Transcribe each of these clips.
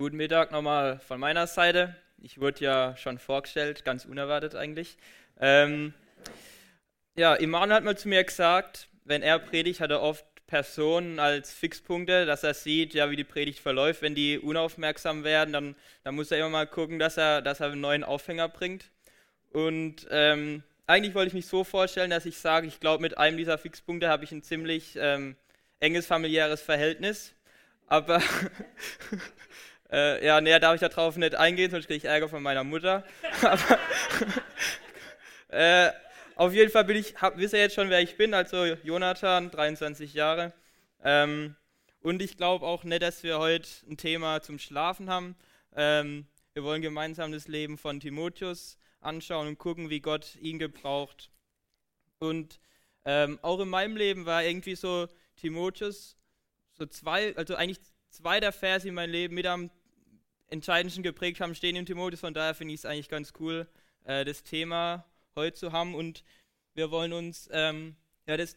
Guten Mittag nochmal von meiner Seite. Ich wurde ja schon vorgestellt, ganz unerwartet eigentlich. Ähm, ja, Immanuel hat mal zu mir gesagt, wenn er predigt, hat er oft Personen als Fixpunkte, dass er sieht, ja, wie die Predigt verläuft. Wenn die unaufmerksam werden, dann, dann muss er immer mal gucken, dass er, dass er einen neuen Aufhänger bringt. Und ähm, eigentlich wollte ich mich so vorstellen, dass ich sage, ich glaube, mit einem dieser Fixpunkte habe ich ein ziemlich ähm, enges familiäres Verhältnis. Aber Äh, ja, näher darf ich darauf nicht eingehen, sonst kriege ich Ärger von meiner Mutter. Äh, auf jeden Fall bin ich, hab, wisst ihr jetzt schon, wer ich bin, also Jonathan, 23 Jahre. Ähm, und ich glaube auch nicht, dass wir heute ein Thema zum Schlafen haben. Ähm, wir wollen gemeinsam das Leben von Timotheus anschauen und gucken, wie Gott ihn gebraucht. Und ähm, auch in meinem Leben war irgendwie so Timotheus so zwei, also eigentlich zwei der Verse in meinem Leben mit am entscheidendsten geprägt haben, stehen im Timotheus. Von daher finde ich es eigentlich ganz cool, äh, das Thema heute zu haben. Und wir wollen uns ähm, ja, das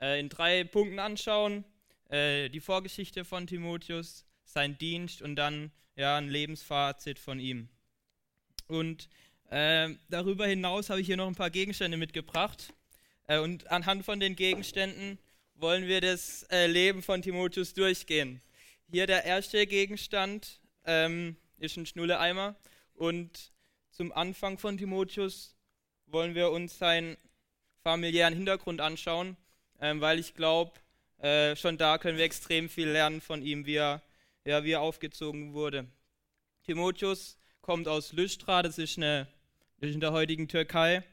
äh, in drei Punkten anschauen. Äh, die Vorgeschichte von Timotheus, sein Dienst und dann ja, ein Lebensfazit von ihm. Und äh, darüber hinaus habe ich hier noch ein paar Gegenstände mitgebracht. Äh, und anhand von den Gegenständen wollen wir das äh, Leben von Timotheus durchgehen. Hier der erste Gegenstand ähm, ist ein Schnulleeimer. Und zum Anfang von Timotheus wollen wir uns seinen familiären Hintergrund anschauen, ähm, weil ich glaube, äh, schon da können wir extrem viel lernen von ihm, wie er, ja, wie er aufgezogen wurde. Timotheus kommt aus Lystra, das ist, eine, das ist in der heutigen Türkei.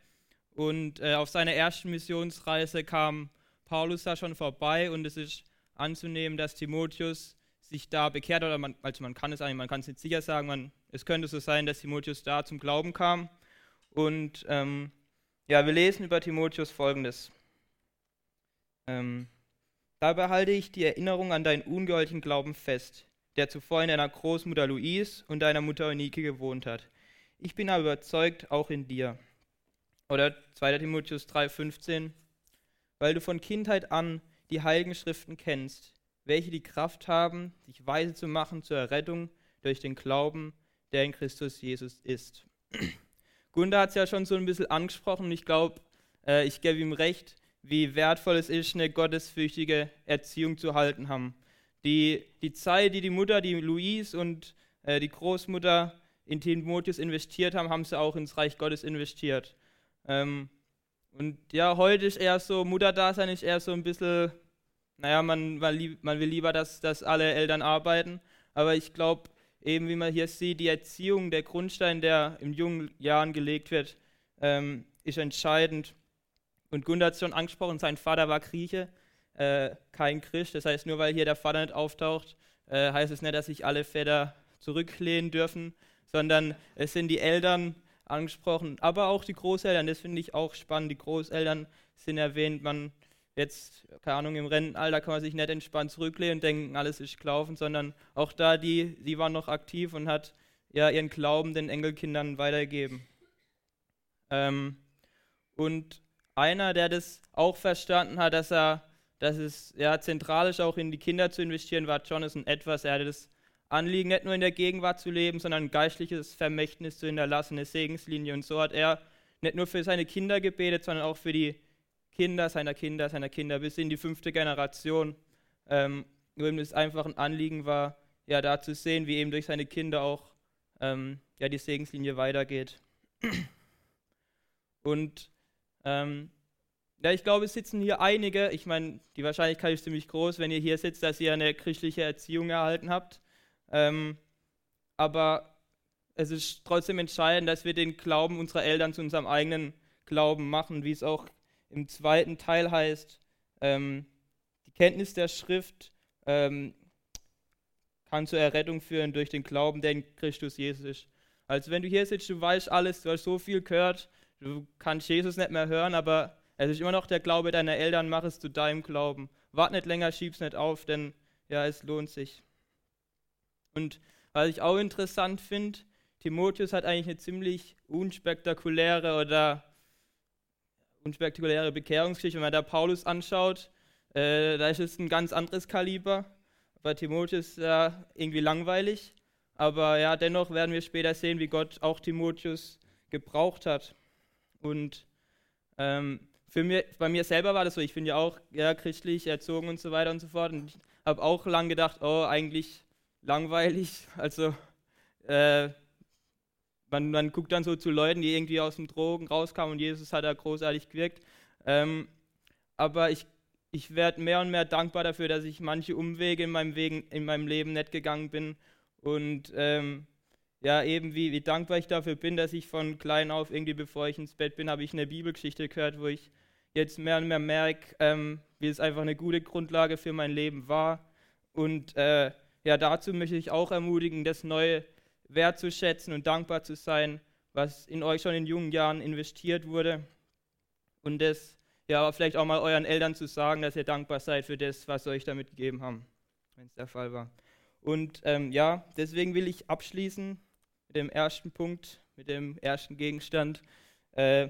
Und äh, auf seiner ersten Missionsreise kam Paulus da schon vorbei und es ist anzunehmen, dass Timotheus sich da bekehrt oder man, also man kann es eigentlich, man kann es nicht sicher sagen, man, es könnte so sein, dass Timotheus da zum Glauben kam. Und ähm, ja, wir lesen über Timotheus folgendes. Ähm, Dabei halte ich die Erinnerung an deinen ungeheuerlichen Glauben fest, der zuvor in deiner Großmutter Louise und deiner Mutter Eunike gewohnt hat. Ich bin aber überzeugt, auch in dir. Oder 2. Timotheus 3,15, weil du von Kindheit an die heiligen Schriften kennst, welche die Kraft haben, dich weise zu machen zur Errettung durch den Glauben, der in Christus Jesus ist. Gunda hat es ja schon so ein bisschen angesprochen ich glaube, äh, ich gebe ihm recht, wie wertvoll es ist, eine gottesfürchtige Erziehung zu halten haben. Die, die Zeit, die die Mutter, die Louise und äh, die Großmutter in Timotheus investiert haben, haben sie auch ins Reich Gottes investiert. Ähm, und ja, heute ist eher so, Mutterdasein ist eher so ein bisschen naja, man, man will lieber, dass, dass alle Eltern arbeiten. Aber ich glaube, eben wie man hier sieht, die Erziehung, der Grundstein, der in jungen Jahren gelegt wird, ähm, ist entscheidend. Und Gunda hat schon angesprochen, sein Vater war Grieche, äh, kein Christ. Das heißt, nur weil hier der Vater nicht auftaucht, äh, heißt es nicht, dass sich alle Väter zurücklehnen dürfen, sondern es sind die Eltern angesprochen, aber auch die Großeltern. Das finde ich auch spannend. Die Großeltern sind erwähnt. Man jetzt, keine Ahnung, im Rennenalter kann man sich nicht entspannt zurücklehnen und denken, alles ist gelaufen, sondern auch da, die, die war noch aktiv und hat ja ihren Glauben den Enkelkindern weitergegeben. Ähm, und einer, der das auch verstanden hat, dass er, dass es ja zentral ist, auch in die Kinder zu investieren, war Jonathan Etwas. Er hatte das Anliegen, nicht nur in der Gegenwart zu leben, sondern ein geistliches Vermächtnis zu hinterlassen, eine Segenslinie. Und so hat er nicht nur für seine Kinder gebetet, sondern auch für die Kinder seiner Kinder seiner Kinder bis in die fünfte Generation. Ähm, nur ihm das einfach ein Anliegen war, ja, da zu sehen, wie eben durch seine Kinder auch ähm, ja, die Segenslinie weitergeht. Und ähm, ja, ich glaube, es sitzen hier einige, ich meine, die Wahrscheinlichkeit ist ziemlich groß, wenn ihr hier sitzt, dass ihr eine christliche Erziehung erhalten habt. Ähm, aber es ist trotzdem entscheidend, dass wir den Glauben unserer Eltern zu unserem eigenen Glauben machen, wie es auch im zweiten Teil heißt, ähm, die Kenntnis der Schrift ähm, kann zur Errettung führen durch den Glauben, der in Christus Jesus ist. Also wenn du hier sitzt, du weißt alles, du hast so viel gehört, du kannst Jesus nicht mehr hören, aber es ist immer noch der Glaube deiner Eltern, mach es zu deinem Glauben. Wart nicht länger, schieb's nicht auf, denn ja, es lohnt sich. Und was ich auch interessant finde, Timotheus hat eigentlich eine ziemlich unspektakuläre oder unspektakuläre Bekehrungsgeschichte. Wenn man da Paulus anschaut, äh, da ist es ein ganz anderes Kaliber. Bei Timotheus ist ja irgendwie langweilig. aber ja, dennoch werden wir später sehen, wie Gott auch Timotheus gebraucht hat. Und ähm, für mir, bei mir selber war das so, ich bin ja auch ja, christlich erzogen und so weiter und so fort. Und ich habe auch lange gedacht, oh, eigentlich langweilig. Also äh, man, man, guckt dann so zu Leuten, die irgendwie aus dem Drogen rauskamen und Jesus hat da großartig gewirkt. Ähm, aber ich, ich werde mehr und mehr dankbar dafür, dass ich manche Umwege in meinem, Wegen, in meinem Leben nicht gegangen bin. Und ähm, ja, eben wie, wie dankbar ich dafür bin, dass ich von klein auf, irgendwie bevor ich ins Bett bin, habe ich eine Bibelgeschichte gehört, wo ich jetzt mehr und mehr merke, ähm, wie es einfach eine gute Grundlage für mein Leben war. Und äh, ja, dazu möchte ich auch ermutigen, das Neue wertzuschätzen und dankbar zu sein, was in euch schon in jungen Jahren investiert wurde. Und das ja, aber vielleicht auch mal euren Eltern zu sagen, dass ihr dankbar seid für das, was sie euch damit gegeben haben, wenn es der Fall war. Und ähm, ja, deswegen will ich abschließen mit dem ersten Punkt, mit dem ersten Gegenstand. Äh,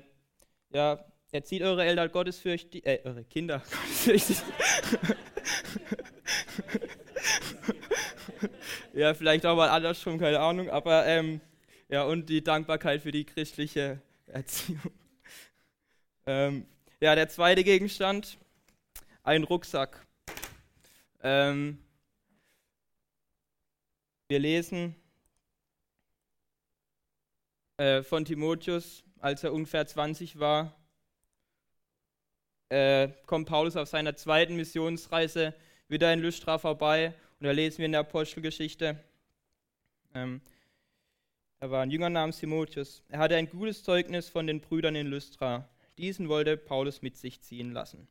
ja, Erzieht eure Eltern gottesfürchtig, äh, eure Kinder gottesfürchtig. ja, vielleicht auch mal andersrum, keine Ahnung, aber ähm, ja, und die Dankbarkeit für die christliche Erziehung. Ähm, ja, der zweite Gegenstand, ein Rucksack. Ähm, wir lesen äh, von Timotheus, als er ungefähr 20 war, äh, kommt Paulus auf seiner zweiten Missionsreise wieder in Lystra vorbei und da lesen wir in der Apostelgeschichte. Ähm, er war ein Jünger namens Timotheus. Er hatte ein gutes Zeugnis von den Brüdern in Lystra. Diesen wollte Paulus mit sich ziehen lassen.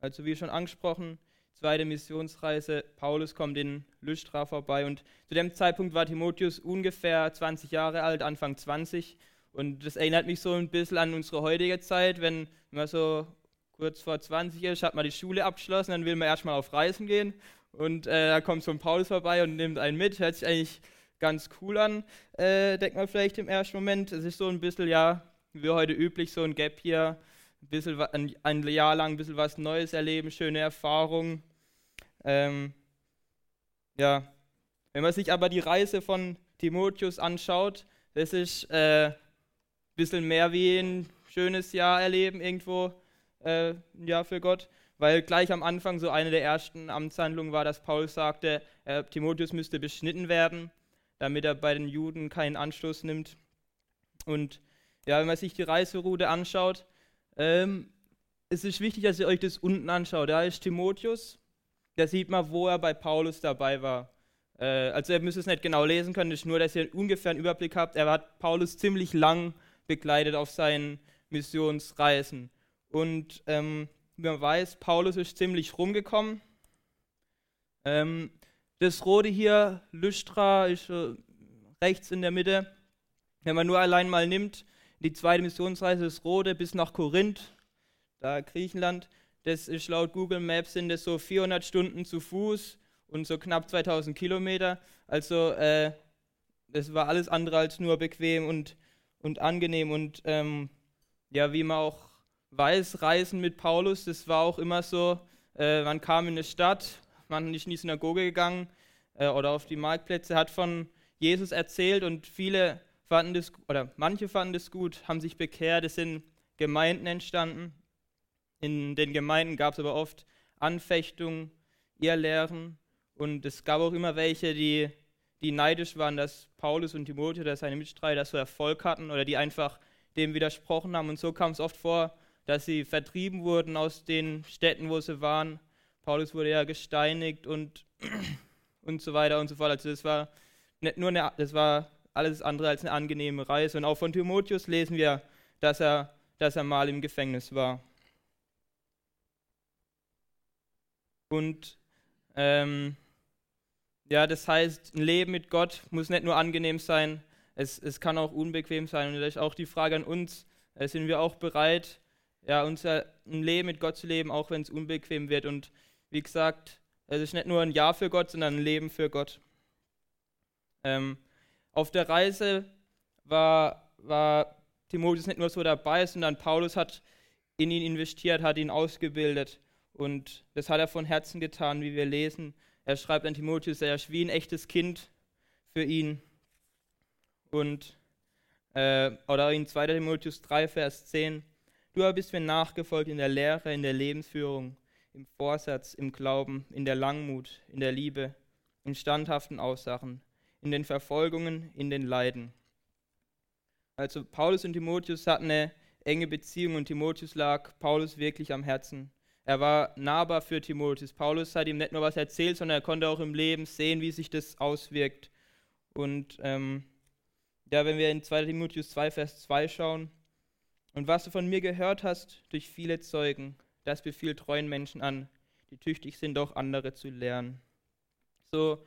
Also wie schon angesprochen, zweite Missionsreise. Paulus kommt in Lystra vorbei und zu dem Zeitpunkt war Timotheus ungefähr 20 Jahre alt, Anfang 20. Und das erinnert mich so ein bisschen an unsere heutige Zeit, wenn man so kurz vor 20 ist, hat man die Schule abgeschlossen, dann will man erstmal auf Reisen gehen und äh, da kommt so ein Paulus vorbei und nimmt einen mit. Hört sich eigentlich ganz cool an, äh, denkt man vielleicht im ersten Moment. Es ist so ein bisschen, ja, wie heute üblich, so ein Gap hier, ein bisschen ein, ein Jahr lang ein bisschen was Neues erleben, schöne Erfahrungen. Ähm, ja, wenn man sich aber die Reise von Timotheus anschaut, das ist äh, ein bisschen mehr wie ein schönes Jahr erleben irgendwo äh, ja, für Gott, weil gleich am Anfang so eine der ersten Amtshandlungen war, dass Paulus sagte, äh, Timotheus müsste beschnitten werden, damit er bei den Juden keinen Anstoß nimmt. Und ja, wenn man sich die Reiseroute anschaut, ähm, es ist wichtig, dass ihr euch das unten anschaut. Da ist Timotheus, da sieht man, wo er bei Paulus dabei war. Äh, also ihr müsst es nicht genau lesen können, es ist nur, dass ihr ungefähr einen Überblick habt. Er hat Paulus ziemlich lang begleitet auf seinen Missionsreisen. Und ähm, man weiß, Paulus ist ziemlich rumgekommen. Ähm, das rote hier, Lystra, ist äh, rechts in der Mitte. Wenn man nur allein mal nimmt, die zweite Missionsreise, das rote bis nach Korinth, da Griechenland, das ist laut Google Maps sind das so 400 Stunden zu Fuß und so knapp 2000 Kilometer. Also äh, das war alles andere als nur bequem und, und angenehm. Und ähm, ja, wie man auch weiß, Reisen mit Paulus, das war auch immer so, äh, man kam in eine Stadt, man ist in die Synagoge gegangen äh, oder auf die Marktplätze, hat von Jesus erzählt und viele fanden das, oder manche fanden das gut, haben sich bekehrt, es sind Gemeinden entstanden. In den Gemeinden gab es aber oft Anfechtungen, Irrlehren und es gab auch immer welche, die, die neidisch waren, dass Paulus und Timotheus oder seine Mitstreiter so Erfolg hatten oder die einfach dem widersprochen haben. Und so kam es oft vor, dass sie vertrieben wurden aus den Städten, wo sie waren. Paulus wurde ja gesteinigt und, und so weiter und so fort. Also das war nicht nur eine, das war alles andere als eine angenehme Reise. Und auch von Timotheus lesen wir, dass er, dass er mal im Gefängnis war. Und ähm, ja, das heißt, ein Leben mit Gott muss nicht nur angenehm sein, es, es kann auch unbequem sein. Und vielleicht auch die Frage an uns, äh, sind wir auch bereit, ja, unser Leben mit Gott zu leben, auch wenn es unbequem wird. Und wie gesagt, es ist nicht nur ein Ja für Gott, sondern ein Leben für Gott. Ähm, auf der Reise war, war Timotheus nicht nur so dabei, sondern Paulus hat in ihn investiert, hat ihn ausgebildet. Und das hat er von Herzen getan, wie wir lesen. Er schreibt an Timotheus, er ist wie ein echtes Kind für ihn. Und, äh, oder in 2. Timotheus 3, Vers 10, du bist mir nachgefolgt in der Lehre, in der Lebensführung, im Vorsatz, im Glauben, in der Langmut, in der Liebe, in standhaften Aussachen, in den Verfolgungen, in den Leiden. Also Paulus und Timotheus hatten eine enge Beziehung und Timotheus lag Paulus wirklich am Herzen. Er war nahbar für Timotheus. Paulus hat ihm nicht nur was erzählt, sondern er konnte auch im Leben sehen, wie sich das auswirkt. Und ähm, ja, wenn wir in 2 Timotheus 2, Vers 2 schauen, und was du von mir gehört hast durch viele Zeugen, das befiehlt treuen Menschen an, die tüchtig sind, auch andere zu lernen. So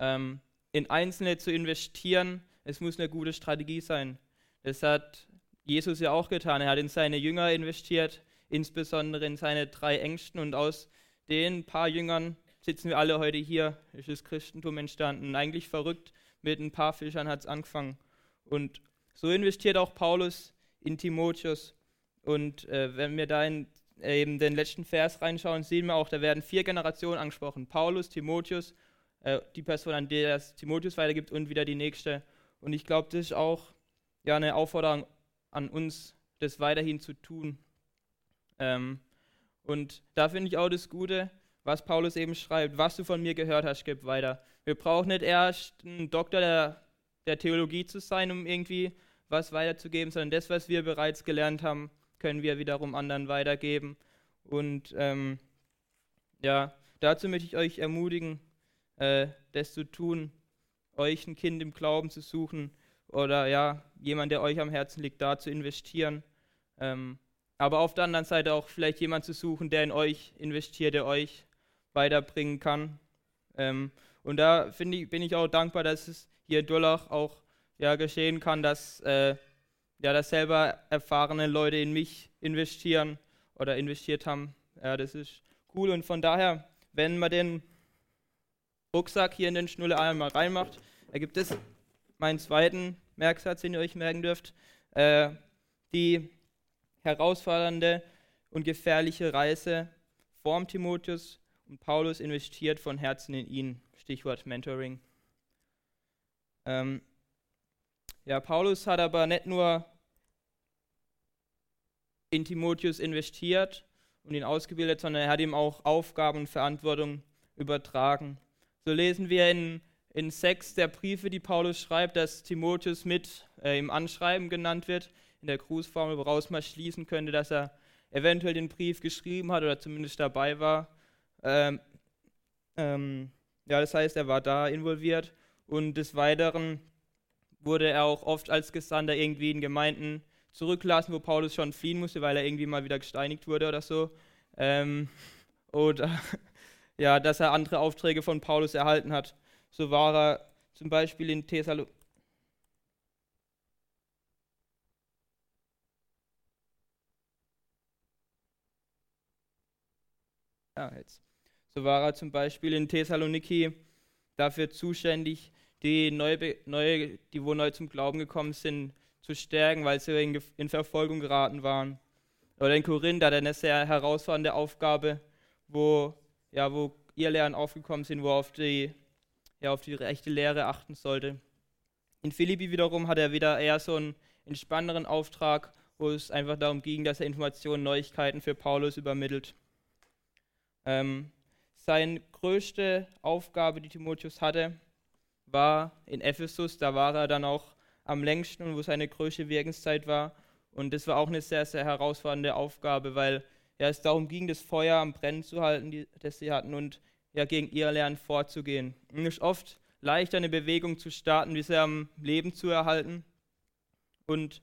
ähm, in Einzelne zu investieren, es muss eine gute Strategie sein. Das hat Jesus ja auch getan. Er hat in seine Jünger investiert, insbesondere in seine drei Ängsten. Und aus den paar Jüngern sitzen wir alle heute hier. Ist das Christentum entstanden. Eigentlich verrückt. Mit ein paar Fischern hat es angefangen. Und so investiert auch Paulus in Timotheus. Und äh, wenn wir da in äh, eben den letzten Vers reinschauen, sehen wir auch, da werden vier Generationen angesprochen. Paulus, Timotheus, äh, die Person, an der es Timotheus weitergibt und wieder die nächste. Und ich glaube, das ist auch ja, eine Aufforderung an uns, das weiterhin zu tun. Ähm, und da finde ich auch das Gute, was Paulus eben schreibt, was du von mir gehört hast, gib weiter. Wir brauchen nicht erst einen Doktor der, der Theologie zu sein, um irgendwie was weiterzugeben, sondern das, was wir bereits gelernt haben, können wir wiederum anderen weitergeben. Und ähm, ja, dazu möchte ich euch ermutigen, äh, das zu tun, euch ein Kind im Glauben zu suchen oder ja, jemand, der euch am Herzen liegt, da zu investieren. Ähm, aber auf der anderen Seite auch vielleicht jemand zu suchen, der in euch investiert, der euch weiterbringen kann. Ähm, und da ich, bin ich auch dankbar, dass es hier in Dullach auch ja, geschehen kann, dass, äh, ja, dass selber erfahrene Leute in mich investieren oder investiert haben. Ja, das ist cool. Und von daher, wenn man den Rucksack hier in den Schnulle einmal reinmacht, ergibt es meinen zweiten Merksatz, den ihr euch merken dürft. Äh, die herausfordernde und gefährliche Reise formt Timotheus und Paulus investiert von Herzen in ihn. Stichwort Mentoring. Ähm, ja, Paulus hat aber nicht nur in Timotheus investiert und ihn ausgebildet, sondern er hat ihm auch Aufgaben und Verantwortung übertragen. So lesen wir in, in sechs der Briefe, die Paulus schreibt, dass Timotheus mit äh, im Anschreiben genannt wird in der Grußformel, woraus man schließen könnte, dass er eventuell den Brief geschrieben hat oder zumindest dabei war. Ähm, ähm, ja, das heißt, er war da involviert und des Weiteren wurde er auch oft als Gesandter irgendwie in Gemeinden zurückgelassen, wo Paulus schon fliehen musste, weil er irgendwie mal wieder gesteinigt wurde oder so. Ähm, oder ja, dass er andere Aufträge von Paulus erhalten hat. So war er zum Beispiel in Thessaloniki Ja, jetzt. So war er zum Beispiel in Thessaloniki dafür zuständig, die, neu, neu, die wo neu zum Glauben gekommen sind, zu stärken, weil sie in, in Verfolgung geraten waren. Oder in Korinth hat er eine sehr herausfordernde Aufgabe, wo, ja, wo ihr Lehren aufgekommen sind, wo auf die, ja, auf die rechte Lehre achten sollte. In Philippi wiederum hat er wieder eher so einen entspannenderen Auftrag, wo es einfach darum ging, dass er Informationen, Neuigkeiten für Paulus übermittelt. Ähm, seine größte Aufgabe, die Timotheus hatte, war in Ephesus. Da war er dann auch am längsten und wo seine größte Wirkenszeit war. Und das war auch eine sehr, sehr herausfordernde Aufgabe, weil ja, es darum ging, das Feuer am Brennen zu halten, die, das sie hatten, und ja, gegen ihr Lernen vorzugehen. Und es ist oft leichter, eine Bewegung zu starten, wie sie am Leben zu erhalten. Und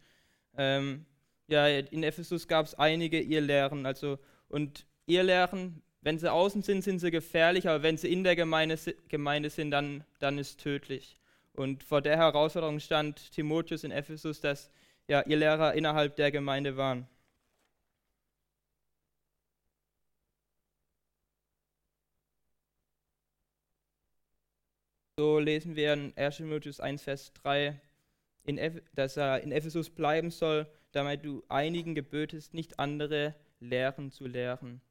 ähm, ja, in Ephesus gab es einige Irrlehren. Also, und Irrlehren wenn sie außen sind, sind sie gefährlich, aber wenn sie in der Gemeinde, Gemeinde sind, dann, dann ist es tödlich. Und vor der Herausforderung stand Timotheus in Ephesus, dass ja, ihr Lehrer innerhalb der Gemeinde waren. So lesen wir in 1 Timotheus 1, Vers 3, dass er in Ephesus bleiben soll, damit du einigen gebötest, nicht andere Lehren zu lehren.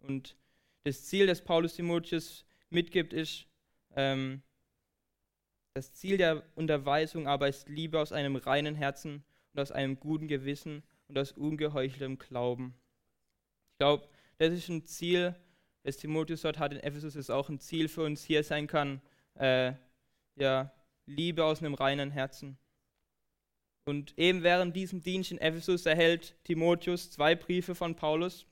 Und das Ziel, das Paulus Timotheus mitgibt, ist, ähm, Das Ziel der Unterweisung aber ist Liebe aus einem reinen Herzen und aus einem guten Gewissen und aus ungeheucheltem Glauben. Ich glaube, das ist ein Ziel, das Timotheus dort hat in Ephesus, ist auch ein Ziel für uns hier sein kann. Äh, ja, Liebe aus einem reinen Herzen. Und eben während diesem Dienst in Ephesus erhält Timotheus zwei Briefe von Paulus,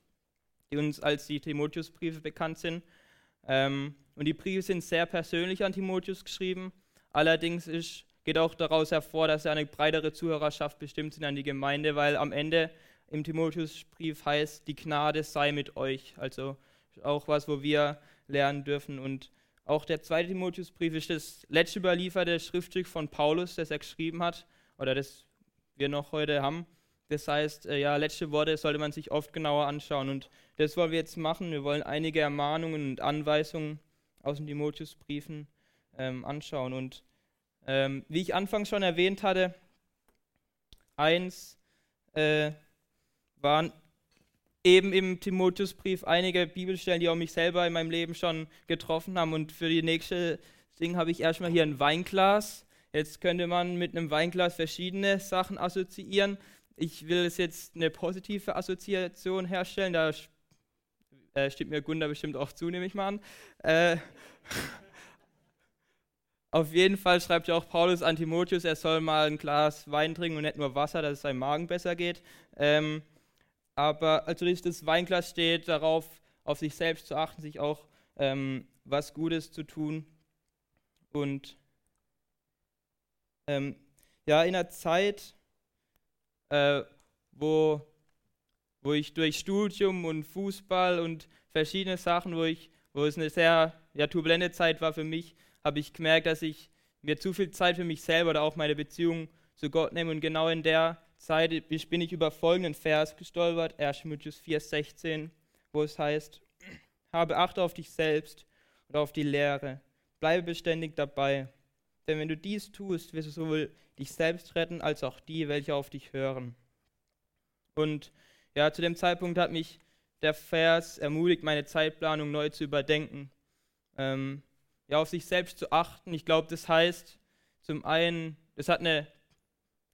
die uns als die Timotheus-Briefe bekannt sind. Ähm, und die Briefe sind sehr persönlich an Timotheus geschrieben. Allerdings ist, geht auch daraus hervor, dass er eine breitere Zuhörerschaft bestimmt sind an die Gemeinde, weil am Ende im Timotheusbrief heißt, die Gnade sei mit euch. Also auch was, wo wir lernen dürfen. Und auch der zweite Timotheusbrief ist das letzte überlieferte Schriftstück von Paulus, das er geschrieben hat, oder das wir noch heute haben. Das heißt, äh, ja, letzte Worte sollte man sich oft genauer anschauen. Und das wollen wir jetzt machen. Wir wollen einige Ermahnungen und Anweisungen aus den Timotheusbriefen ähm, anschauen. Und ähm, wie ich anfangs schon erwähnt hatte, eins äh, waren eben im Timotheusbrief einige Bibelstellen, die auch mich selber in meinem Leben schon getroffen haben. Und für die nächste Ding habe ich erstmal hier ein Weinglas. Jetzt könnte man mit einem Weinglas verschiedene Sachen assoziieren. Ich will es jetzt eine positive Assoziation herstellen. Da äh, stimmt mir Gunda bestimmt auch zu, nehme ich mal an. Äh, auf jeden Fall schreibt ja auch Paulus an Timotheus, er soll mal ein Glas Wein trinken und nicht nur Wasser, dass es seinem Magen besser geht. Ähm, aber also das Weinglas steht darauf, auf sich selbst zu achten, sich auch ähm, was Gutes zu tun. Und ähm, ja, in einer Zeit, äh, wo, wo ich durch Studium und Fußball und verschiedene Sachen, wo, ich, wo es eine sehr ja, turbulente Zeit war für mich, habe ich gemerkt, dass ich mir zu viel Zeit für mich selber oder auch meine Beziehung zu Gott nehme. Und genau in der Zeit bin ich über folgenden Vers gestolpert, 1. Timotheus 4,16, wo es heißt, habe Acht auf dich selbst und auf die Lehre, bleibe beständig dabei, denn wenn du dies tust, wirst du sowohl dich selbst retten, als auch die, welche auf dich hören. Und ja, zu dem Zeitpunkt hat mich der Vers ermutigt, meine Zeitplanung neu zu überdenken, ähm, ja, auf sich selbst zu achten. Ich glaube, das heißt zum einen, es hat eine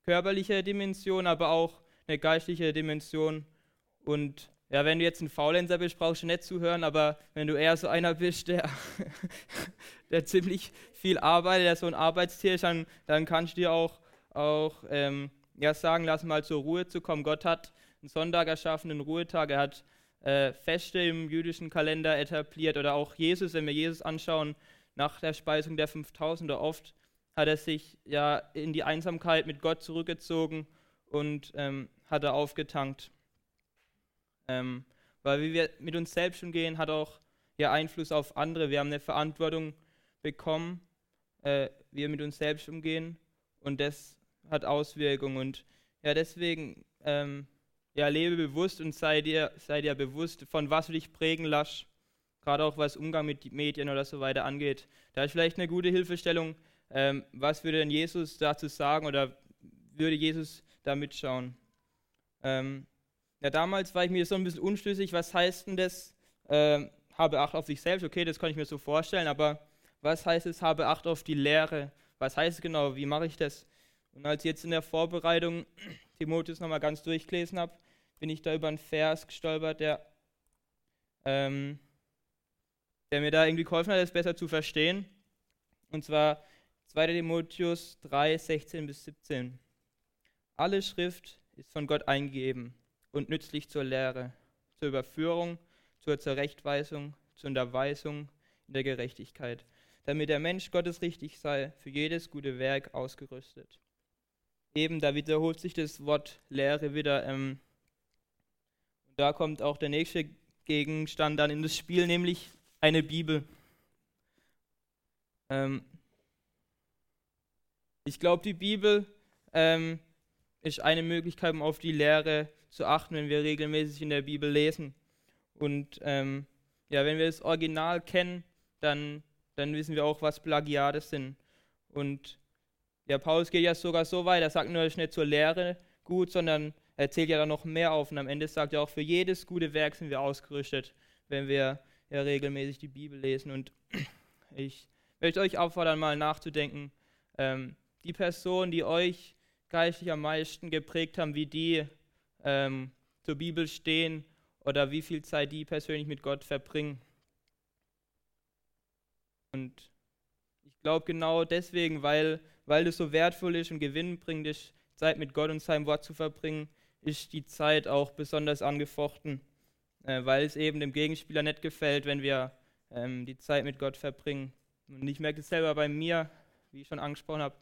körperliche Dimension, aber auch eine geistliche Dimension. Und ja, wenn du jetzt ein Faulenzer bist, brauchst du nicht zuhören, aber wenn du eher so einer bist, der, der ziemlich viel arbeitet, der so ein Arbeitstier ist, dann, dann kannst du dir auch, auch ähm, ja, sagen, lass mal zur Ruhe zu kommen. Gott hat einen Sonntag erschaffen, einen Ruhetag, er hat äh, Feste im jüdischen Kalender etabliert oder auch Jesus, wenn wir Jesus anschauen, nach der Speisung der 5000 oft hat er sich ja in die Einsamkeit mit Gott zurückgezogen und ähm, hat er aufgetankt. Ähm, weil wie wir mit uns selbst umgehen, hat auch ja Einfluss auf andere. Wir haben eine Verantwortung bekommen, äh, wie wir mit uns selbst umgehen und das hat Auswirkungen. Und ja, deswegen ähm, ja, lebe bewusst und sei dir, sei dir bewusst, von was du dich prägen lässt, gerade auch was Umgang mit Medien oder so weiter angeht. Da ist vielleicht eine gute Hilfestellung, ähm, was würde denn Jesus dazu sagen oder würde Jesus da mitschauen? Ähm, ja, damals war ich mir so ein bisschen unschlüssig, was heißt denn das? Ähm, habe Acht auf sich selbst, okay, das kann ich mir so vorstellen, aber was heißt es, habe Acht auf die Lehre? Was heißt es genau? Wie mache ich das? Und als ich jetzt in der Vorbereitung Timotheus nochmal ganz durchgelesen habe, bin ich da über einen Vers gestolpert, der, ähm, der mir da irgendwie geholfen hat, das besser zu verstehen. Und zwar 2. Timotheus 3, 16 bis 17. Alle Schrift ist von Gott eingegeben und nützlich zur Lehre, zur Überführung, zur Zurechtweisung, zur Unterweisung in der Gerechtigkeit, damit der Mensch Gottes richtig sei, für jedes gute Werk ausgerüstet. Eben, da wiederholt sich das Wort Lehre wieder. Ähm, und da kommt auch der nächste Gegenstand dann in das Spiel, nämlich eine Bibel. Ähm, ich glaube, die Bibel ähm, ist eine Möglichkeit, um auf die Lehre zu achten, wenn wir regelmäßig in der Bibel lesen. Und ähm, ja, wenn wir das Original kennen, dann, dann wissen wir auch, was Plagiate sind. Und ja, Paulus geht ja sogar so weit, er sagt nur, es ist nicht zur Lehre gut, sondern er zählt ja dann noch mehr auf. Und am Ende sagt er auch, für jedes gute Werk sind wir ausgerüstet, wenn wir ja regelmäßig die Bibel lesen. Und ich möchte euch auffordern, mal nachzudenken, ähm, die Personen, die euch geistlich am meisten geprägt haben, wie die ähm, zur Bibel stehen oder wie viel Zeit die persönlich mit Gott verbringen. Und ich glaube genau deswegen, weil, weil es so wertvoll ist und gewinnbringend ist, Zeit mit Gott und seinem Wort zu verbringen, ist die Zeit auch besonders angefochten, äh, weil es eben dem Gegenspieler nicht gefällt, wenn wir ähm, die Zeit mit Gott verbringen. Und ich merke es selber bei mir, wie ich schon angesprochen habe,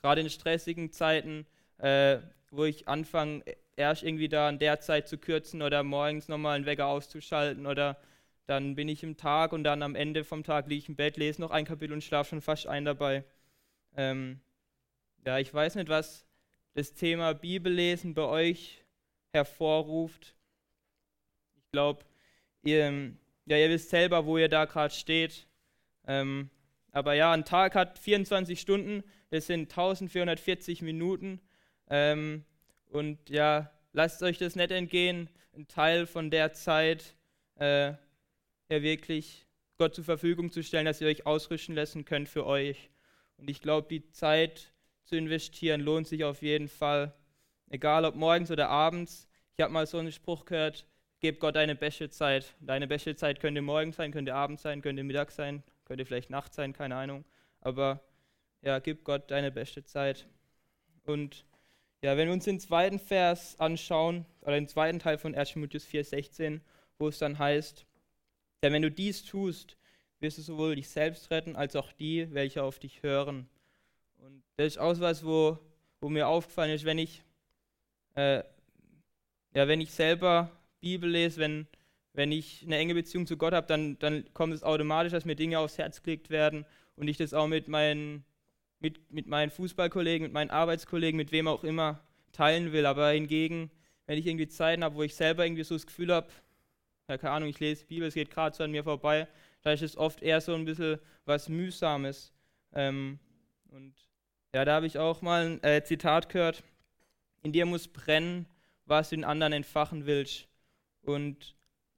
gerade in stressigen Zeiten, äh, wo ich anfange, erst irgendwie da an der Zeit zu kürzen oder morgens nochmal einen Wecker auszuschalten oder dann bin ich im Tag und dann am Ende vom Tag liege ich im Bett, lese noch ein Kapitel und schlafe schon fast ein dabei. Ähm, ja, ich weiß nicht, was das Thema Bibellesen bei euch hervorruft. Ich glaube, ihr, ja, ihr wisst selber, wo ihr da gerade steht. Ähm, aber ja, ein Tag hat 24 Stunden, das sind 1440 Minuten. Ähm, und ja, lasst euch das nicht entgehen, einen Teil von der Zeit äh, ja wirklich Gott zur Verfügung zu stellen, dass ihr euch ausrüsten lassen könnt für euch. Und ich glaube, die Zeit zu investieren lohnt sich auf jeden Fall. Egal ob morgens oder abends. Ich habe mal so einen Spruch gehört, gib Gott deine beste Zeit. Deine beste Zeit könnte morgen sein, könnte Abend sein, könnte Mittag sein, könnte vielleicht Nacht sein, keine Ahnung. Aber ja, gib Gott deine beste Zeit. Und ja, wenn wir uns den zweiten Vers anschauen, oder den zweiten Teil von 1. Timotheus 4,16, wo es dann heißt, denn wenn du dies tust, wirst du sowohl dich selbst retten, als auch die, welche auf dich hören. Und das ist auch was, wo, wo mir aufgefallen ist, wenn ich, äh, ja, wenn ich selber Bibel lese, wenn, wenn ich eine enge Beziehung zu Gott habe, dann, dann kommt es automatisch, dass mir Dinge aufs Herz gelegt werden und ich das auch mit meinen mit, mit meinen Fußballkollegen, mit meinen Arbeitskollegen, mit wem auch immer teilen will. Aber hingegen, wenn ich irgendwie Zeiten habe, wo ich selber irgendwie so das Gefühl habe, ja, keine Ahnung, ich lese die Bibel, es geht gerade so an mir vorbei, da ist es oft eher so ein bisschen was Mühsames. Ähm, und ja, da habe ich auch mal ein äh, Zitat gehört: In dir muss brennen, was du den anderen entfachen willst. Und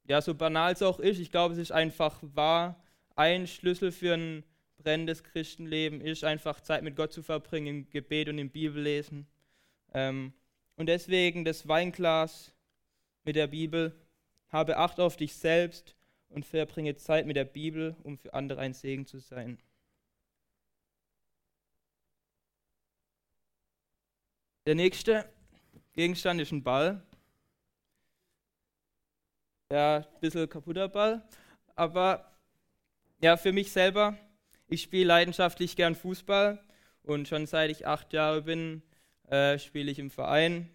ja, so banal es auch ist, ich glaube, es ist einfach wahr, ein Schlüssel für ein brennendes Christenleben ist, einfach Zeit mit Gott zu verbringen, im Gebet und im Bibellesen. Ähm, und deswegen das Weinglas mit der Bibel. Habe Acht auf dich selbst und verbringe Zeit mit der Bibel, um für andere ein Segen zu sein. Der nächste Gegenstand ist ein Ball. Ja, ein bisschen kaputter Ball. Aber ja, für mich selber ich spiele leidenschaftlich gern Fußball und schon seit ich acht Jahre bin, äh, spiele ich im Verein.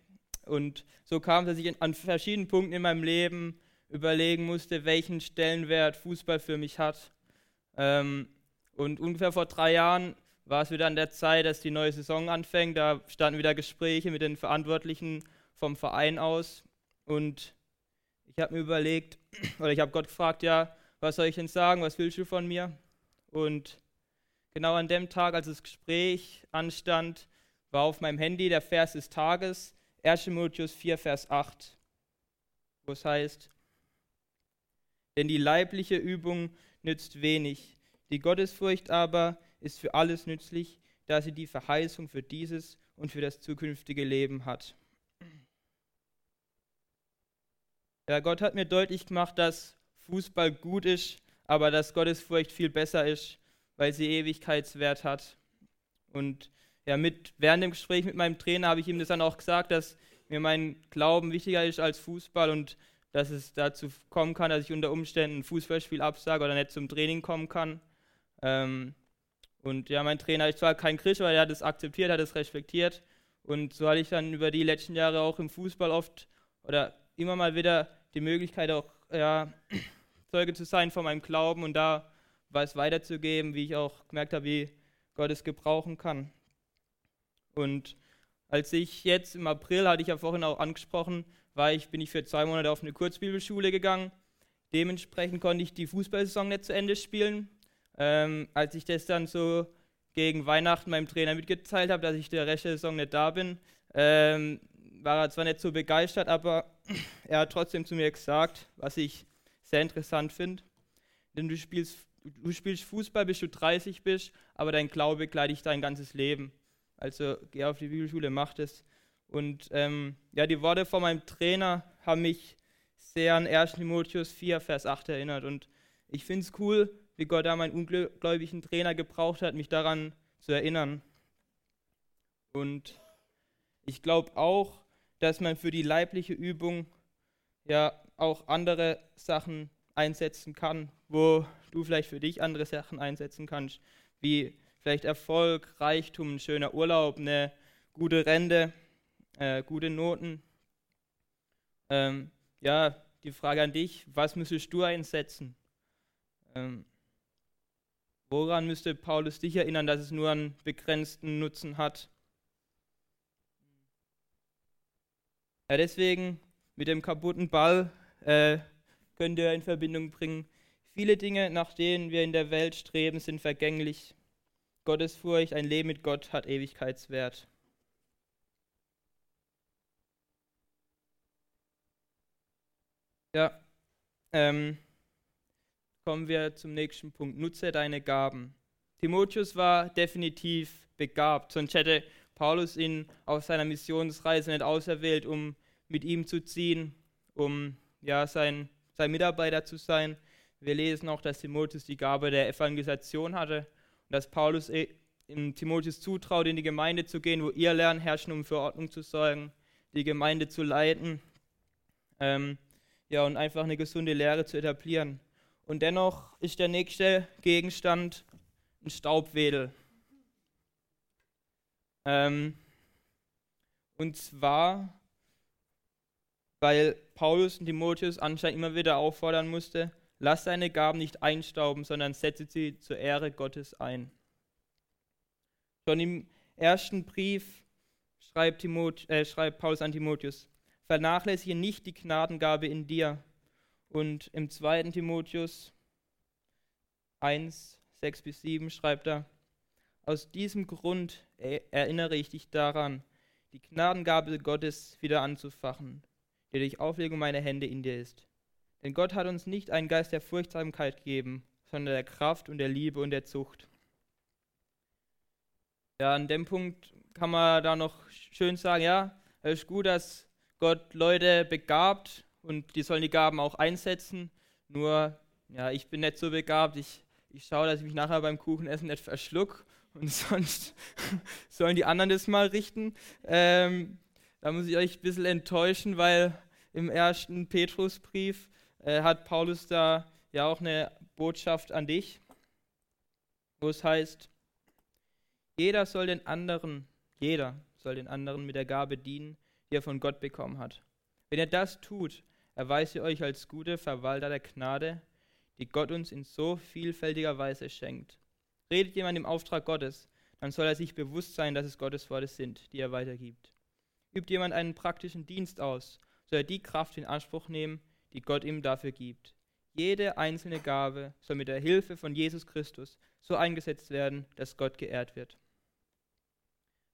Und so kam es, dass ich an verschiedenen Punkten in meinem Leben überlegen musste, welchen Stellenwert Fußball für mich hat. Ähm, und ungefähr vor drei Jahren war es wieder an der Zeit, dass die neue Saison anfängt. Da standen wieder Gespräche mit den Verantwortlichen vom Verein aus. Und ich habe mir überlegt, oder ich habe Gott gefragt, ja, was soll ich denn sagen, was willst du von mir? Und Genau an dem Tag, als das Gespräch anstand, war auf meinem Handy der Vers des Tages, 1 Timotheus 4, Vers 8, wo es heißt, denn die leibliche Übung nützt wenig, die Gottesfurcht aber ist für alles nützlich, da sie die Verheißung für dieses und für das zukünftige Leben hat. Ja, Gott hat mir deutlich gemacht, dass Fußball gut ist, aber dass Gottesfurcht viel besser ist weil sie Ewigkeitswert hat. Und ja, mit, während dem Gespräch mit meinem Trainer habe ich ihm das dann auch gesagt, dass mir mein Glauben wichtiger ist als Fußball und dass es dazu kommen kann, dass ich unter Umständen ein Fußballspiel absage oder nicht zum Training kommen kann. Ähm, und ja, mein Trainer ist zwar kein Christ, aber er hat es akzeptiert, hat es respektiert. Und so hatte ich dann über die letzten Jahre auch im Fußball oft oder immer mal wieder die Möglichkeit, auch ja, Zeuge zu sein von meinem Glauben und da was weiterzugeben, wie ich auch gemerkt habe, wie Gott es gebrauchen kann. Und als ich jetzt im April, hatte ich ja vorhin auch angesprochen, war ich, bin ich für zwei Monate auf eine Kurzbibelschule gegangen. Dementsprechend konnte ich die Fußballsaison nicht zu Ende spielen. Ähm, als ich das dann so gegen Weihnachten meinem Trainer mitgeteilt habe, dass ich der Rest der Saison nicht da bin, ähm, war er zwar nicht so begeistert, aber er hat trotzdem zu mir gesagt, was ich sehr interessant finde. Denn du spielst du, du spielst Fußball, bis du 30 bist, aber dein Glaube begleitet dein ganzes Leben. Also geh auf die Bibelschule, mach das. Und ähm, ja, die Worte von meinem Trainer haben mich sehr an 1. Timotheus 4, Vers 8 erinnert. Und ich finde es cool, wie Gott da meinen ungläubigen Trainer gebraucht hat, mich daran zu erinnern. Und ich glaube auch, dass man für die leibliche Übung ja auch andere Sachen einsetzen kann, wo du vielleicht für dich andere Sachen einsetzen kannst, wie vielleicht Erfolg, Reichtum, ein schöner Urlaub, eine gute Rente, äh, gute Noten. Ähm, ja, die Frage an dich, was müsstest du einsetzen? Ähm, woran müsste Paulus dich erinnern, dass es nur einen begrenzten Nutzen hat? Ja, deswegen mit dem kaputten Ball äh, könnt ihr in Verbindung bringen. Viele Dinge, nach denen wir in der Welt streben, sind vergänglich. Gottesfurcht, ein Leben mit Gott hat Ewigkeitswert. Ja, ähm, kommen wir zum nächsten Punkt. Nutze deine Gaben. Timotheus war definitiv begabt, sonst hätte Paulus ihn auf seiner Missionsreise nicht auserwählt, um mit ihm zu ziehen, um ja, sein, sein Mitarbeiter zu sein. Wir lesen auch, dass Timotheus die Gabe der Evangelisation hatte und dass Paulus in Timotheus zutraut, in die Gemeinde zu gehen, wo ihr lernen, herrschen, um für Ordnung zu sorgen, die Gemeinde zu leiten ähm, ja, und einfach eine gesunde Lehre zu etablieren. Und dennoch ist der nächste Gegenstand ein Staubwedel. Ähm, und zwar, weil Paulus und Timotheus anscheinend immer wieder auffordern musste, lass deine Gaben nicht einstauben, sondern setze sie zur Ehre Gottes ein. Schon im ersten Brief schreibt, Timot, äh, schreibt Paulus an Timotheus, vernachlässige nicht die Gnadengabe in dir. Und im zweiten Timotheus 1, 6 bis 7 schreibt er, aus diesem Grund erinnere ich dich daran, die Gnadengabe Gottes wieder anzufachen, die durch Auflegung meiner Hände in dir ist. Denn Gott hat uns nicht einen Geist der Furchtsamkeit gegeben, sondern der Kraft und der Liebe und der Zucht. Ja, an dem Punkt kann man da noch schön sagen, ja, es ist gut, dass Gott Leute begabt und die sollen die Gaben auch einsetzen. Nur, ja, ich bin nicht so begabt. Ich, ich schaue, dass ich mich nachher beim Kuchenessen nicht verschluck und sonst sollen die anderen das mal richten. Ähm, da muss ich euch ein bisschen enttäuschen, weil im ersten Petrusbrief äh, hat Paulus da ja auch eine Botschaft an dich, wo es heißt, jeder soll den anderen, jeder soll den anderen mit der Gabe dienen, die er von Gott bekommen hat. Wenn ihr das tut, erweist ihr euch als gute Verwalter der Gnade, die Gott uns in so vielfältiger Weise schenkt. Redet jemand im Auftrag Gottes, dann soll er sich bewusst sein, dass es Gottes Worte sind, die er weitergibt. Übt jemand einen praktischen Dienst aus, soll er die Kraft in Anspruch nehmen, die Gott ihm dafür gibt. Jede einzelne Gabe soll mit der Hilfe von Jesus Christus so eingesetzt werden, dass Gott geehrt wird.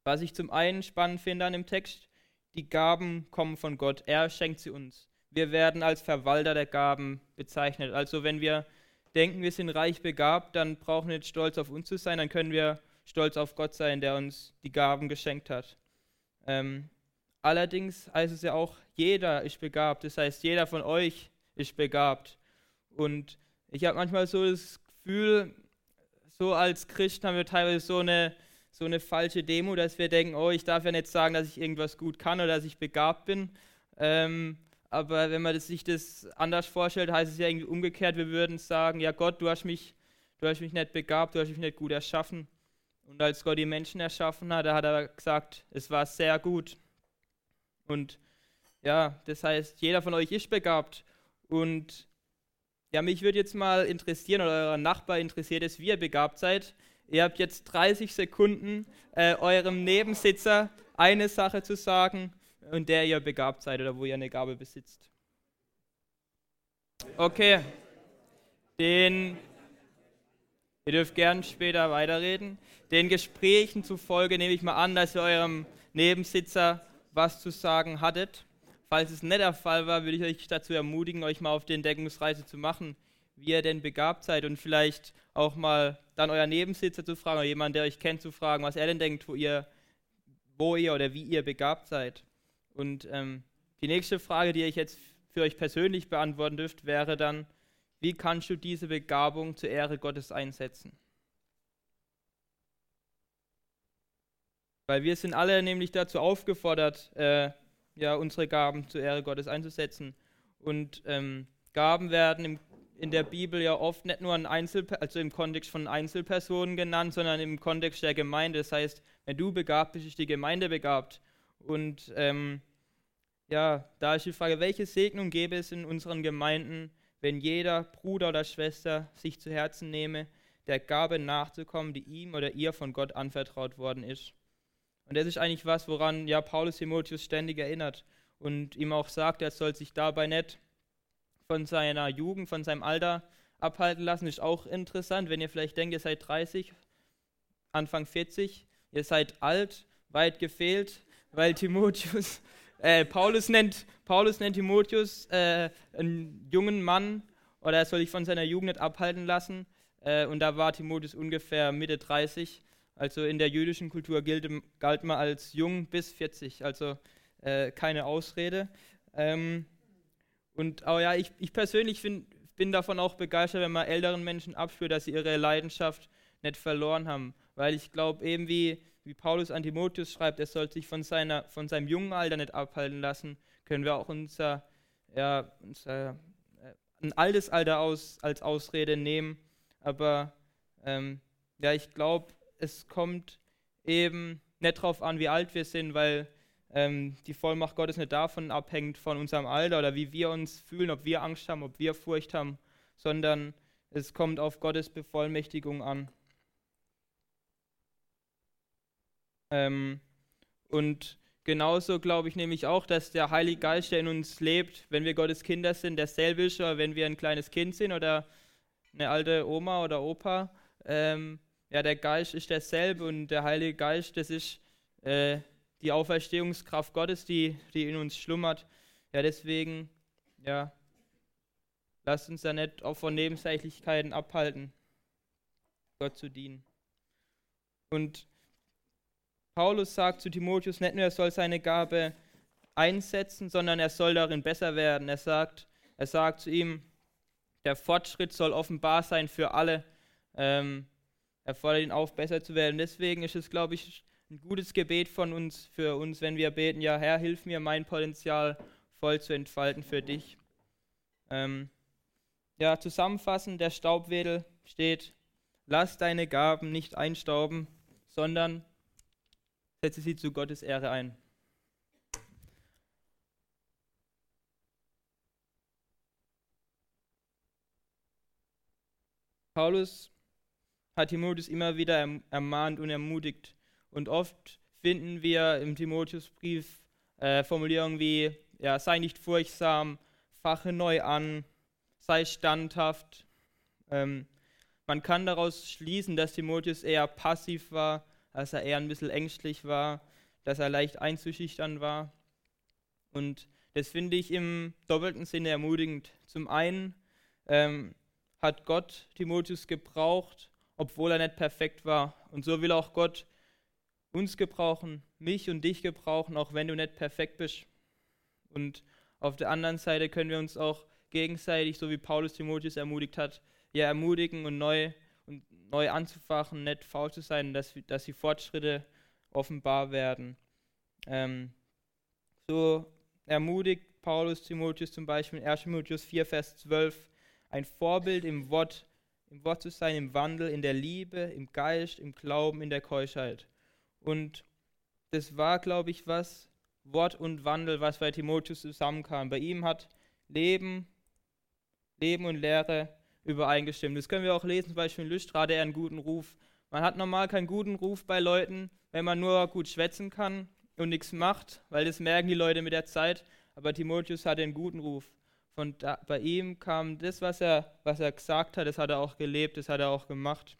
Was ich zum einen spannend finde an dem Text, die Gaben kommen von Gott, er schenkt sie uns. Wir werden als Verwalter der Gaben bezeichnet. Also wenn wir denken, wir sind reich begabt, dann brauchen wir nicht stolz auf uns zu sein, dann können wir stolz auf Gott sein, der uns die Gaben geschenkt hat. Ähm, allerdings heißt es ja auch, jeder ist begabt. Das heißt, jeder von euch ist begabt. Und ich habe manchmal so das Gefühl, so als Christen haben wir teilweise so eine, so eine falsche Demo, dass wir denken, oh, ich darf ja nicht sagen, dass ich irgendwas gut kann oder dass ich begabt bin. Ähm, aber wenn man das, sich das anders vorstellt, heißt es ja irgendwie umgekehrt. Wir würden sagen, ja Gott, du hast mich, du hast mich nicht begabt, du hast mich nicht gut erschaffen. Und als Gott die Menschen erschaffen hat, hat er gesagt, es war sehr gut. Und ja, das heißt, jeder von euch ist begabt. Und ja, mich würde jetzt mal interessieren, oder euer Nachbar interessiert es, wie ihr begabt seid. Ihr habt jetzt 30 Sekunden, äh, eurem Nebensitzer eine Sache zu sagen in der ihr begabt seid oder wo ihr eine Gabe besitzt. Okay. Den, ihr dürft gern später weiterreden. Den Gesprächen zufolge nehme ich mal an, dass ihr eurem Nebensitzer was zu sagen hattet. Falls es nicht der Fall war, würde ich euch dazu ermutigen, euch mal auf die Entdeckungsreise zu machen, wie ihr denn begabt seid und vielleicht auch mal dann euer Nebensitzer zu fragen oder jemand, der euch kennt, zu fragen, was er denn denkt, wo ihr, wo ihr oder wie ihr begabt seid. Und ähm, die nächste Frage, die ich jetzt für euch persönlich beantworten dürft, wäre dann, wie kannst du diese Begabung zur Ehre Gottes einsetzen? Weil wir sind alle nämlich dazu aufgefordert, äh, ja, unsere Gaben zur Ehre Gottes einzusetzen. Und ähm, Gaben werden im, in der Bibel ja oft nicht nur Einzel also im Kontext von Einzelpersonen genannt, sondern im Kontext der Gemeinde. Das heißt, wenn du begabt bist, ist die Gemeinde begabt. Und ähm, ja, da ist die Frage, welche Segnung gäbe es in unseren Gemeinden, wenn jeder Bruder oder Schwester sich zu Herzen nehme, der Gabe nachzukommen, die ihm oder ihr von Gott anvertraut worden ist. Und das ist eigentlich was, woran ja Paulus Timotheus ständig erinnert und ihm auch sagt, er soll sich dabei nicht von seiner Jugend, von seinem Alter abhalten lassen. Ist auch interessant, wenn ihr vielleicht denkt, ihr seid 30, Anfang 40, ihr seid alt, weit gefehlt, weil Timotheus, äh, Paulus, nennt, Paulus nennt Timotheus äh, einen jungen Mann oder er soll sich von seiner Jugend nicht abhalten lassen. Äh, und da war Timotheus ungefähr Mitte 30 also in der jüdischen Kultur gilt, galt man als jung bis 40, also äh, keine Ausrede. Ähm, und oh ja, ich, ich persönlich find, bin davon auch begeistert, wenn man älteren Menschen abspürt, dass sie ihre Leidenschaft nicht verloren haben. Weil ich glaube, eben wie, wie Paulus an Timotheus schreibt, er soll sich von, seiner, von seinem jungen Alter nicht abhalten lassen, können wir auch unser, ja, unser äh, ein altes Alter aus, als Ausrede nehmen. Aber ähm, ja, ich glaube, es kommt eben nicht darauf an, wie alt wir sind, weil ähm, die Vollmacht Gottes nicht davon abhängt, von unserem Alter oder wie wir uns fühlen, ob wir Angst haben, ob wir Furcht haben, sondern es kommt auf Gottes Bevollmächtigung an. Ähm, und genauso glaube ich nämlich auch, dass der Heilige Geist, der in uns lebt, wenn wir Gottes Kinder sind, derselbe ist, oder wenn wir ein kleines Kind sind oder eine alte Oma oder Opa, ähm, ja, der Geist ist derselbe und der Heilige Geist, das ist äh, die Auferstehungskraft Gottes, die, die in uns schlummert. Ja, deswegen, ja, lasst uns da nicht auch von Nebensächlichkeiten abhalten, Gott zu dienen. Und Paulus sagt zu Timotheus nicht nur, er soll seine Gabe einsetzen, sondern er soll darin besser werden. Er sagt, er sagt zu ihm, der Fortschritt soll offenbar sein für alle. Ähm, er fordert ihn auf, besser zu werden. Deswegen ist es, glaube ich, ein gutes Gebet von uns, für uns, wenn wir beten, ja Herr, hilf mir, mein Potenzial voll zu entfalten für dich. Ähm, ja, zusammenfassend, der Staubwedel steht, lass deine Gaben nicht einstauben, sondern setze sie zu Gottes Ehre ein. Paulus hat Timotheus immer wieder ermahnt und ermutigt. Und oft finden wir im Timotheusbrief äh, Formulierungen wie, ja, sei nicht furchtsam, fache neu an, sei standhaft. Ähm, man kann daraus schließen, dass Timotheus eher passiv war, dass er eher ein bisschen ängstlich war, dass er leicht einzuschüchtern war. Und das finde ich im doppelten Sinne ermutigend. Zum einen ähm, hat Gott Timotheus gebraucht, obwohl er nicht perfekt war. Und so will auch Gott uns gebrauchen, mich und dich gebrauchen, auch wenn du nicht perfekt bist. Und auf der anderen Seite können wir uns auch gegenseitig, so wie Paulus Timotheus ermutigt hat, ja ermutigen und neu und neu anzufachen, nicht faul zu sein, dass, dass die Fortschritte offenbar werden. Ähm, so ermutigt Paulus Timotheus zum Beispiel in 1 Timotheus 4, Vers 12, ein Vorbild im Wort im Wort zu sein, im Wandel, in der Liebe, im Geist, im Glauben, in der Keuschheit. Und das war, glaube ich, was Wort und Wandel, was bei Timotheus zusammenkam. Bei ihm hat Leben, Leben und Lehre übereingestimmt. Das können wir auch lesen, zum Beispiel in Lystra hatte er einen guten Ruf. Man hat normal keinen guten Ruf bei Leuten, wenn man nur gut schwätzen kann und nichts macht, weil das merken die Leute mit der Zeit. Aber Timotheus hatte einen guten Ruf. Von da, bei ihm kam das, was er, was er gesagt hat, das hat er auch gelebt, das hat er auch gemacht.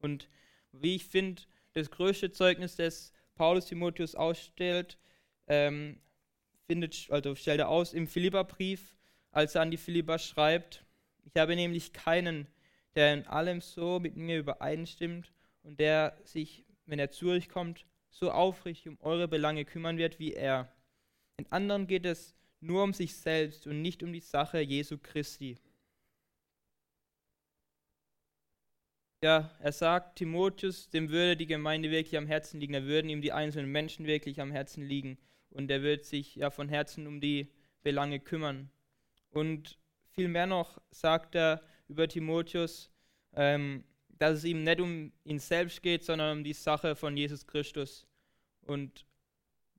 Und wie ich finde, das größte Zeugnis, das Paulus Timotheus ausstellt, ähm, findet, also stellt er aus im Philipperbrief, als er an die Philipper schreibt. Ich habe nämlich keinen, der in allem so mit mir übereinstimmt und der sich, wenn er zu euch kommt, so aufrichtig um eure Belange kümmern wird wie er. In anderen geht es nur um sich selbst und nicht um die Sache Jesu Christi. Ja, er sagt, Timotheus, dem würde die Gemeinde wirklich am Herzen liegen, da würden ihm die einzelnen Menschen wirklich am Herzen liegen und er wird sich ja von Herzen um die Belange kümmern. Und viel mehr noch sagt er über Timotheus, ähm, dass es ihm nicht um ihn selbst geht, sondern um die Sache von Jesus Christus. Und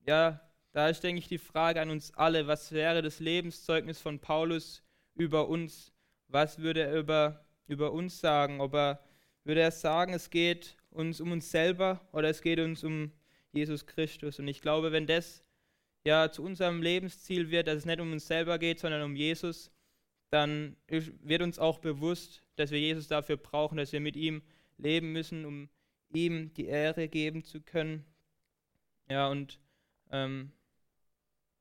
ja, da ist, denke ich, die Frage an uns alle, was wäre das Lebenszeugnis von Paulus über uns? Was würde er über, über uns sagen? Ob er, würde er sagen, es geht uns um uns selber oder es geht uns um Jesus Christus? Und ich glaube, wenn das ja zu unserem Lebensziel wird, dass es nicht um uns selber geht, sondern um Jesus, dann wird uns auch bewusst, dass wir Jesus dafür brauchen, dass wir mit ihm leben müssen, um ihm die Ehre geben zu können. Ja, und ähm,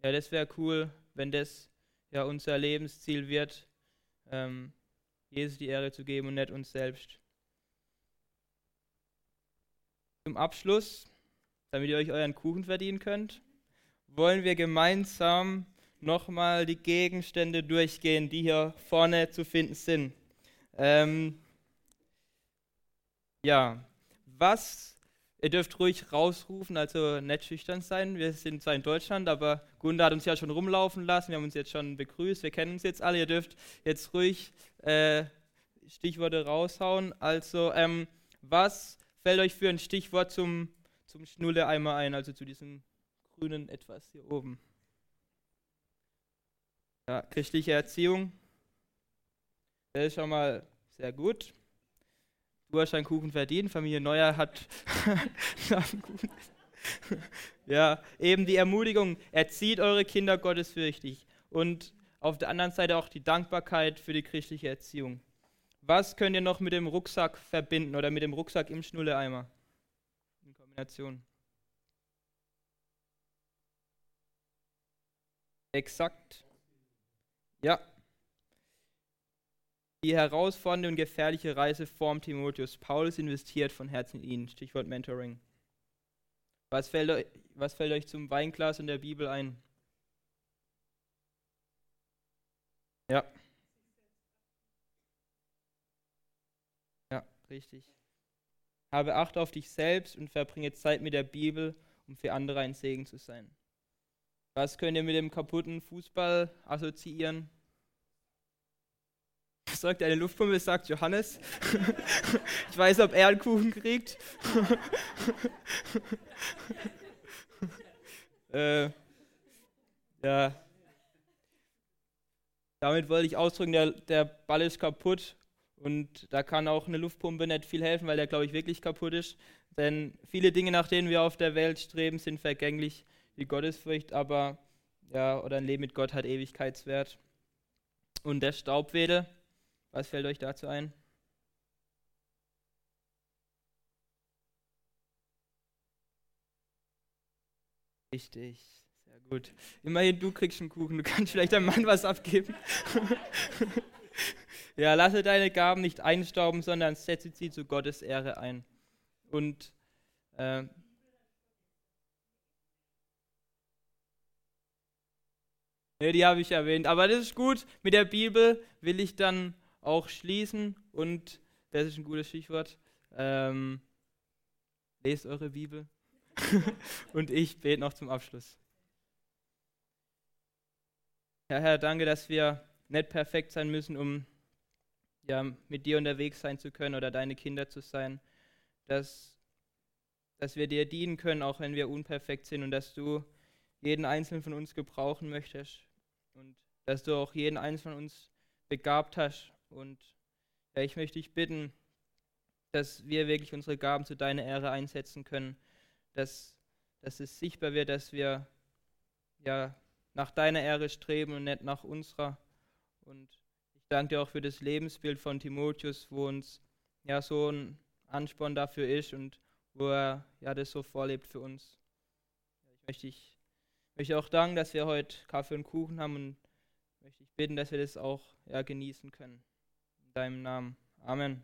ja, das wäre cool, wenn das ja unser Lebensziel wird, ähm, Jesus die Ehre zu geben und nicht uns selbst. Zum Abschluss, damit ihr euch euren Kuchen verdienen könnt, wollen wir gemeinsam nochmal die Gegenstände durchgehen, die hier vorne zu finden sind. Ähm, ja, was Ihr dürft ruhig rausrufen, also nicht schüchtern sein. Wir sind zwar in Deutschland, aber Gunda hat uns ja schon rumlaufen lassen. Wir haben uns jetzt schon begrüßt. Wir kennen uns jetzt alle. Ihr dürft jetzt ruhig äh, Stichworte raushauen. Also, ähm, was fällt euch für ein Stichwort zum, zum Schnulle-Eimer ein? Also zu diesem grünen Etwas hier oben. Ja, christliche Erziehung. Das ist schon mal sehr gut. Kuchen verdient, Familie Neuer hat ja, eben die Ermutigung, erzieht eure Kinder gottesfürchtig. Und auf der anderen Seite auch die Dankbarkeit für die christliche Erziehung. Was könnt ihr noch mit dem Rucksack verbinden oder mit dem Rucksack im Schnulleeimer? In Kombination. Exakt. Ja, die herausfordernde und gefährliche Reise formt Timotheus. Paulus investiert von Herzen in ihn. Stichwort Mentoring. Was fällt, euch, was fällt euch zum Weinglas in der Bibel ein? Ja. Ja, richtig. Habe Acht auf dich selbst und verbringe Zeit mit der Bibel, um für andere ein Segen zu sein. Was könnt ihr mit dem kaputten Fußball assoziieren? Sagt eine Luftpumpe, sagt Johannes. ich weiß, ob er einen Kuchen kriegt. äh, ja. Damit wollte ich ausdrücken, der, der Ball ist kaputt und da kann auch eine Luftpumpe nicht viel helfen, weil der, glaube ich, wirklich kaputt ist. Denn viele Dinge, nach denen wir auf der Welt streben, sind vergänglich, wie Gottesfurcht, aber ja, oder ein Leben mit Gott hat Ewigkeitswert. Und der Staubwedel, was fällt euch dazu ein? Richtig, sehr gut. Immerhin, du kriegst einen Kuchen, du kannst vielleicht deinem Mann was abgeben. ja, lasse deine Gaben nicht einstauben, sondern setze sie zu Gottes Ehre ein. Und äh, Ne, die habe ich erwähnt. Aber das ist gut. Mit der Bibel will ich dann auch schließen und das ist ein gutes Stichwort. Ähm, lest eure Bibel. und ich bete noch zum Abschluss. Ja, Herr, danke, dass wir nicht perfekt sein müssen, um ja, mit dir unterwegs sein zu können oder deine Kinder zu sein. Dass, dass wir dir dienen können, auch wenn wir unperfekt sind und dass du jeden einzelnen von uns gebrauchen möchtest und dass du auch jeden einzelnen von uns begabt hast und ja, ich möchte dich bitten, dass wir wirklich unsere Gaben zu deiner Ehre einsetzen können, dass, dass es sichtbar wird, dass wir ja nach deiner Ehre streben und nicht nach unserer. Und ich danke dir auch für das Lebensbild von Timotheus, wo uns ja so ein Ansporn dafür ist und wo er ja das so vorlebt für uns. Ich möchte, ich möchte auch danken, dass wir heute Kaffee und Kuchen haben und möchte ich bitten, dass wir das auch ja, genießen können deinem Namen. Amen.